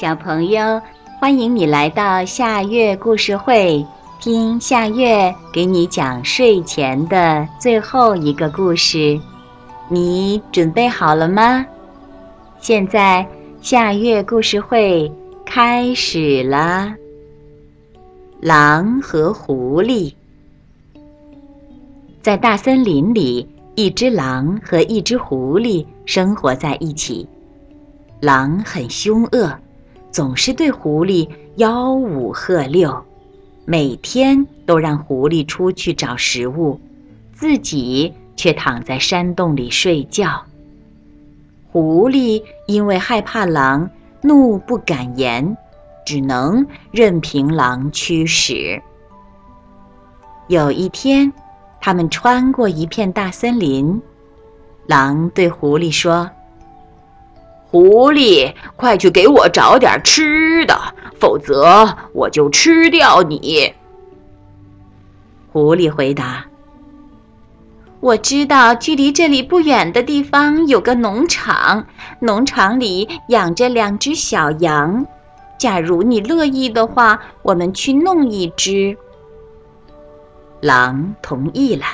小朋友，欢迎你来到夏月故事会，听夏月给你讲睡前的最后一个故事。你准备好了吗？现在夏月故事会开始了。狼和狐狸在大森林里，一只狼和一只狐狸生活在一起。狼很凶恶。总是对狐狸吆五喝六，每天都让狐狸出去找食物，自己却躺在山洞里睡觉。狐狸因为害怕狼，怒不敢言，只能任凭狼驱使。有一天，他们穿过一片大森林，狼对狐狸说。狐狸，快去给我找点吃的，否则我就吃掉你。狐狸回答：“我知道距离这里不远的地方有个农场，农场里养着两只小羊。假如你乐意的话，我们去弄一只。”狼同意了。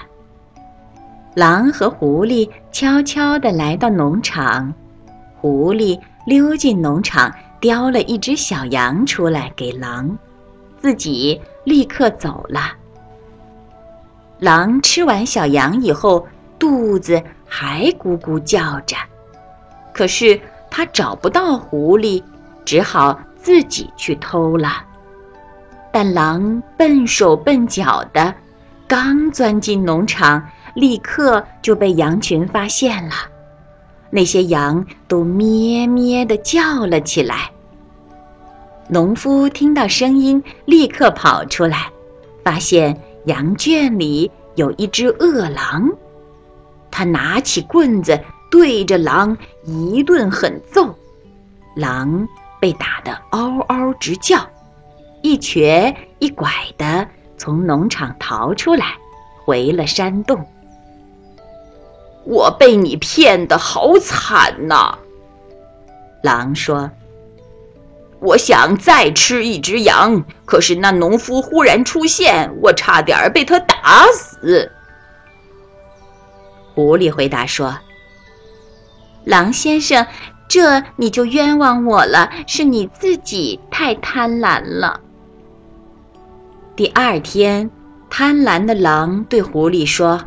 狼和狐狸悄悄地来到农场。狐狸溜进农场，叼了一只小羊出来给狼，自己立刻走了。狼吃完小羊以后，肚子还咕咕叫着，可是他找不到狐狸，只好自己去偷了。但狼笨手笨脚的，刚钻进农场，立刻就被羊群发现了。那些羊都咩咩地叫了起来。农夫听到声音，立刻跑出来，发现羊圈里有一只饿狼。他拿起棍子对着狼一顿狠揍，狼被打得嗷嗷直叫，一瘸一拐地从农场逃出来，回了山洞。我被你骗得好惨呐！狼说：“我想再吃一只羊，可是那农夫忽然出现，我差点被他打死。”狐狸回答说：“狼先生，这你就冤枉我了，是你自己太贪婪了。”第二天，贪婪的狼对狐狸说。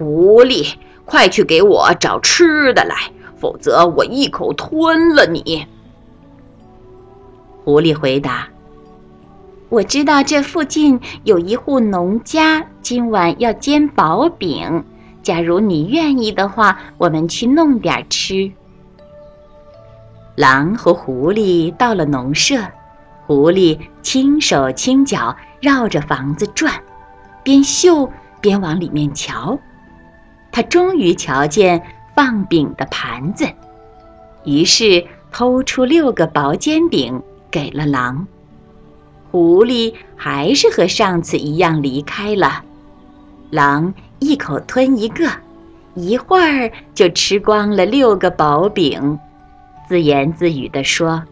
狐狸，快去给我找吃的来，否则我一口吞了你。狐狸回答：“我知道这附近有一户农家，今晚要煎薄饼。假如你愿意的话，我们去弄点吃。”狼和狐狸到了农舍，狐狸轻手轻脚绕着房子转，边嗅边往里面瞧。他终于瞧见放饼的盘子，于是偷出六个薄煎饼给了狼。狐狸还是和上次一样离开了。狼一口吞一个，一会儿就吃光了六个薄饼，自言自语地说：“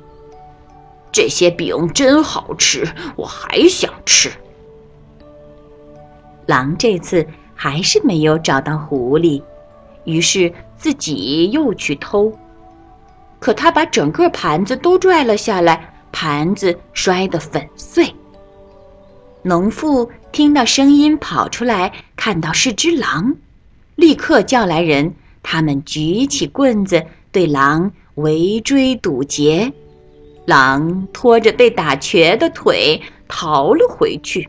这些饼真好吃，我还想吃。”狼这次。还是没有找到狐狸，于是自己又去偷。可他把整个盘子都拽了下来，盘子摔得粉碎。农妇听到声音跑出来，看到是只狼，立刻叫来人，他们举起棍子对狼围追堵截。狼拖着被打瘸的腿逃了回去。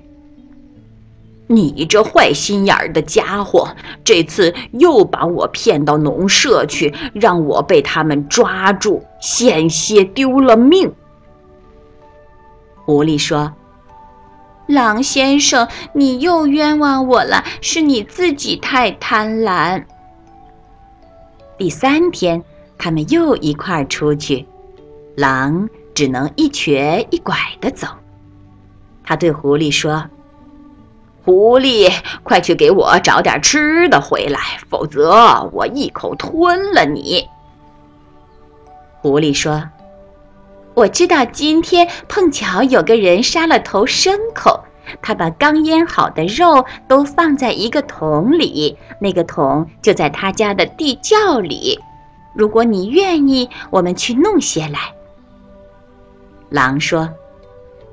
你这坏心眼儿的家伙，这次又把我骗到农舍去，让我被他们抓住，险些丢了命。狐狸说：“狼先生，你又冤枉我了，是你自己太贪婪。”第三天，他们又一块儿出去，狼只能一瘸一拐的走。他对狐狸说。狐狸，快去给我找点吃的回来，否则我一口吞了你。狐狸说：“我知道今天碰巧有个人杀了头牲口，他把刚腌好的肉都放在一个桶里，那个桶就在他家的地窖里。如果你愿意，我们去弄些来。”狼说：“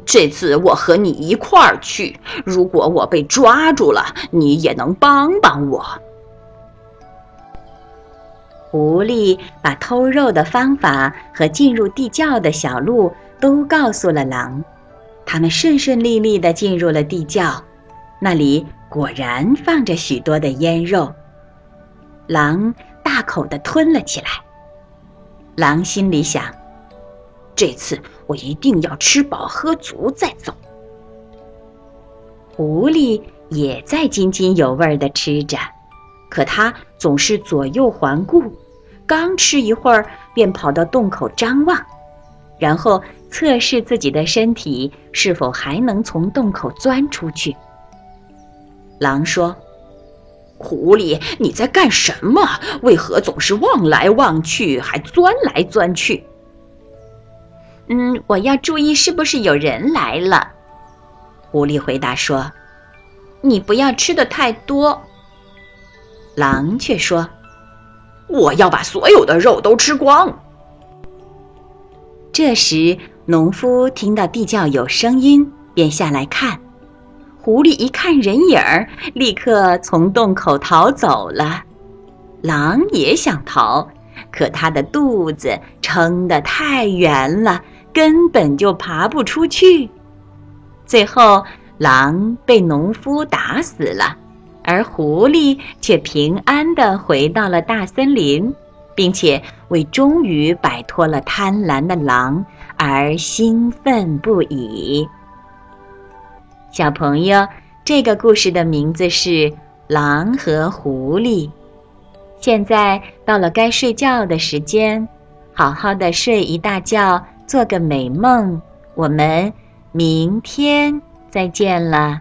这次我和你一块儿去。如果我被抓住了，你也能帮帮我。”狐狸把偷肉的方法和进入地窖的小路都告诉了狼，他们顺顺利利地进入了地窖，那里果然放着许多的腌肉。狼大口地吞了起来。狼心里想：这次我一定要吃饱喝足再走。狐狸也在津津有味地吃着。可它总是左右环顾，刚吃一会儿，便跑到洞口张望，然后测试自己的身体是否还能从洞口钻出去。狼说：“狐狸，你在干什么？为何总是望来望去，还钻来钻去？”“嗯，我要注意是不是有人来了。”狐狸回答说：“你不要吃的太多。”狼却说：“我要把所有的肉都吃光。”这时，农夫听到地窖有声音，便下来看。狐狸一看人影儿，立刻从洞口逃走了。狼也想逃，可它的肚子撑得太圆了，根本就爬不出去。最后，狼被农夫打死了。而狐狸却平安地回到了大森林，并且为终于摆脱了贪婪的狼而兴奋不已。小朋友，这个故事的名字是《狼和狐狸》。现在到了该睡觉的时间，好好的睡一大觉，做个美梦。我们明天再见了，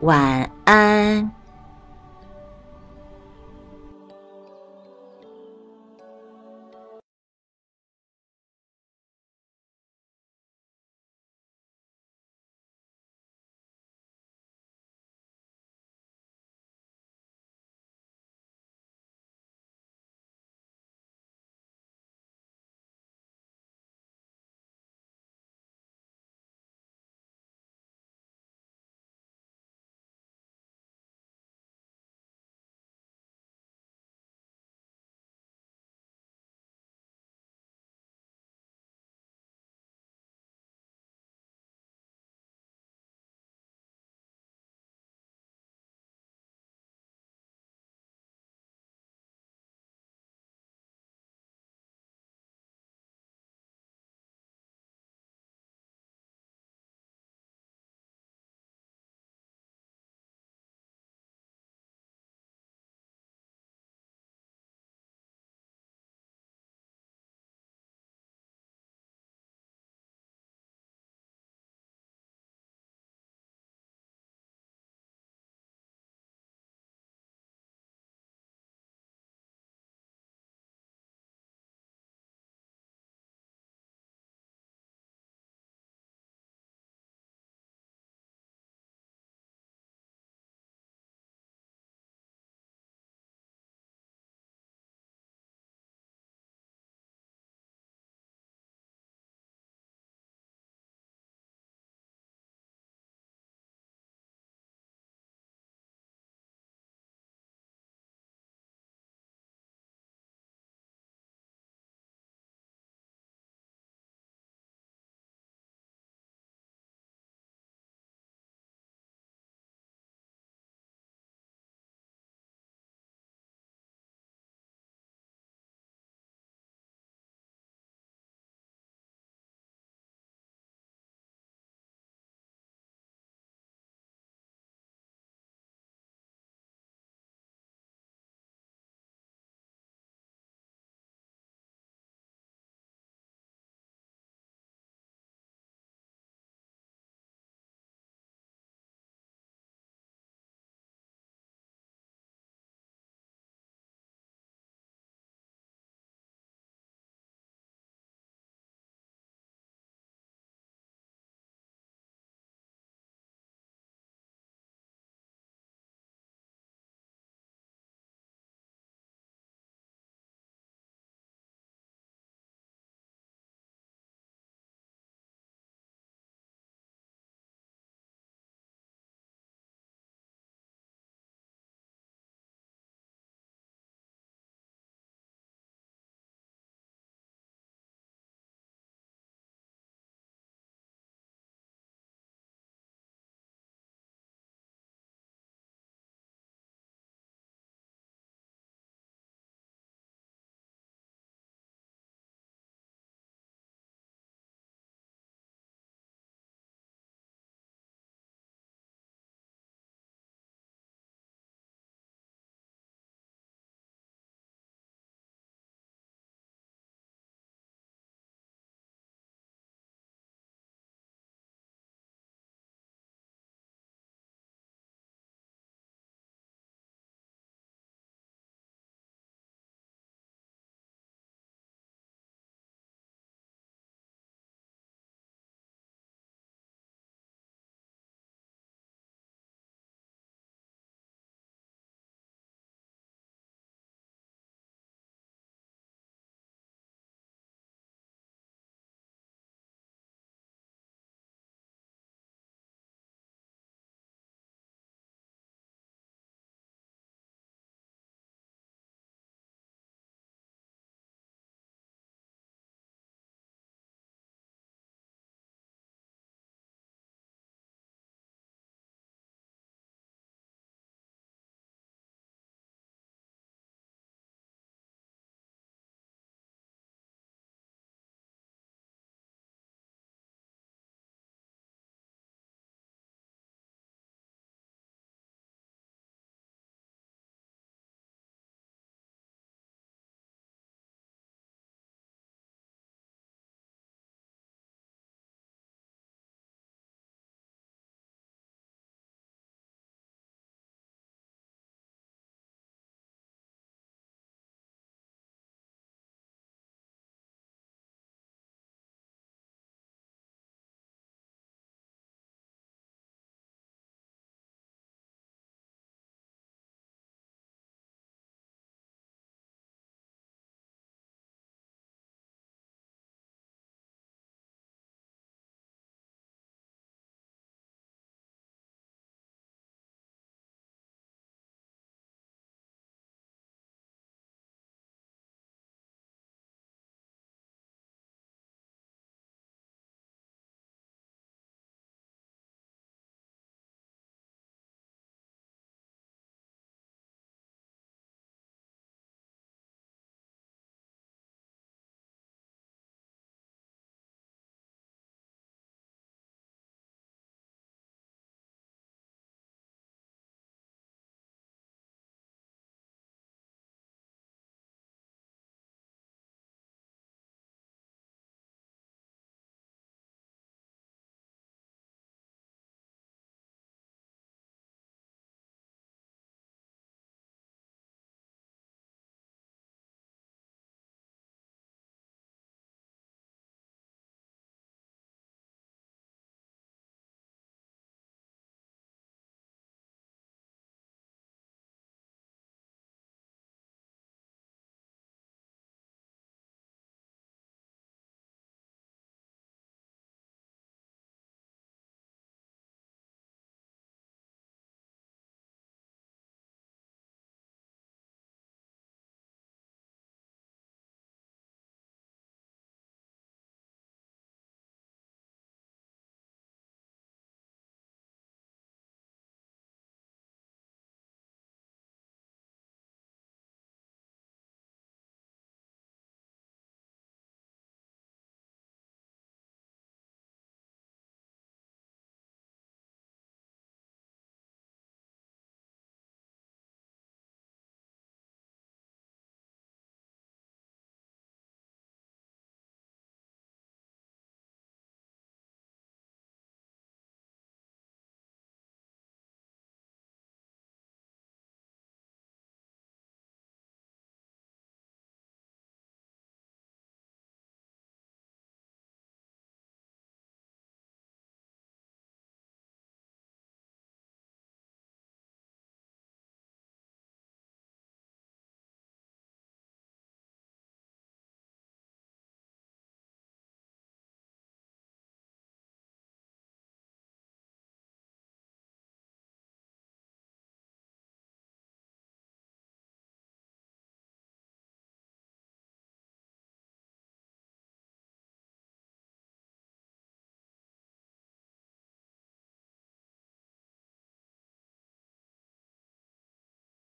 晚安。